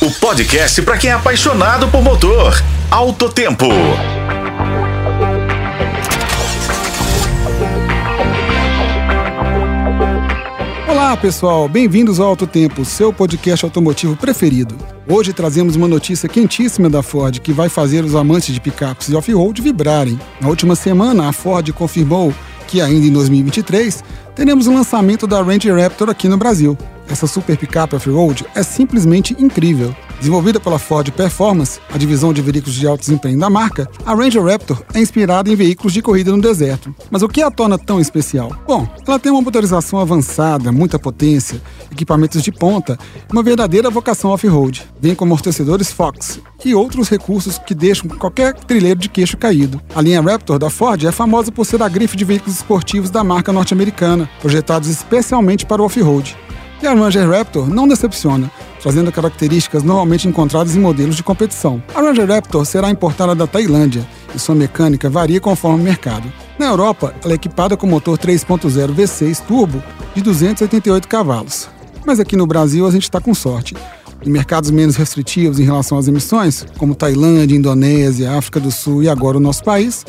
o podcast para quem é apaixonado por motor. Alto Tempo. Olá, pessoal. Bem-vindos ao Alto Tempo, seu podcast automotivo preferido. Hoje trazemos uma notícia quentíssima da Ford que vai fazer os amantes de picapes e off-road vibrarem. Na última semana, a Ford confirmou que ainda em 2023 teremos o lançamento da Ranger Raptor aqui no Brasil. Essa super picape off-road é simplesmente incrível. Desenvolvida pela Ford Performance, a divisão de veículos de alto desempenho da marca, a Ranger Raptor é inspirada em veículos de corrida no deserto. Mas o que a torna tão especial? Bom, ela tem uma motorização avançada, muita potência, equipamentos de ponta e uma verdadeira vocação off-road. Vem com amortecedores Fox e outros recursos que deixam qualquer trilheiro de queixo caído. A linha Raptor da Ford é famosa por ser a grife de veículos esportivos da marca norte-americana, projetados especialmente para o off-road. E a Ranger Raptor não decepciona, trazendo características normalmente encontradas em modelos de competição. A Ranger Raptor será importada da Tailândia e sua mecânica varia conforme o mercado. Na Europa, ela é equipada com motor 3.0 V6 turbo de 288 cavalos. Mas aqui no Brasil a gente está com sorte. Em mercados menos restritivos em relação às emissões, como Tailândia, Indonésia, África do Sul e agora o nosso país,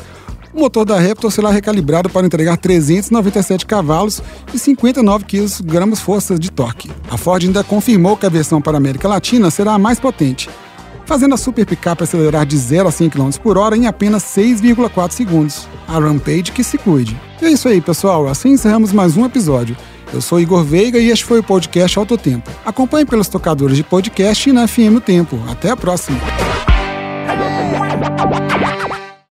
o motor da Raptor será recalibrado para entregar 397 cavalos e 59 kg força de torque. A Ford ainda confirmou que a versão para a América Latina será a mais potente, fazendo a super picape acelerar de 0 a 100 km por hora em apenas 6,4 segundos. A Rampage que se cuide. E é isso aí, pessoal. Assim encerramos mais um episódio. Eu sou Igor Veiga e este foi o podcast Alto Tempo. Acompanhe pelos tocadores de podcast e na FM Tempo. Até a próxima.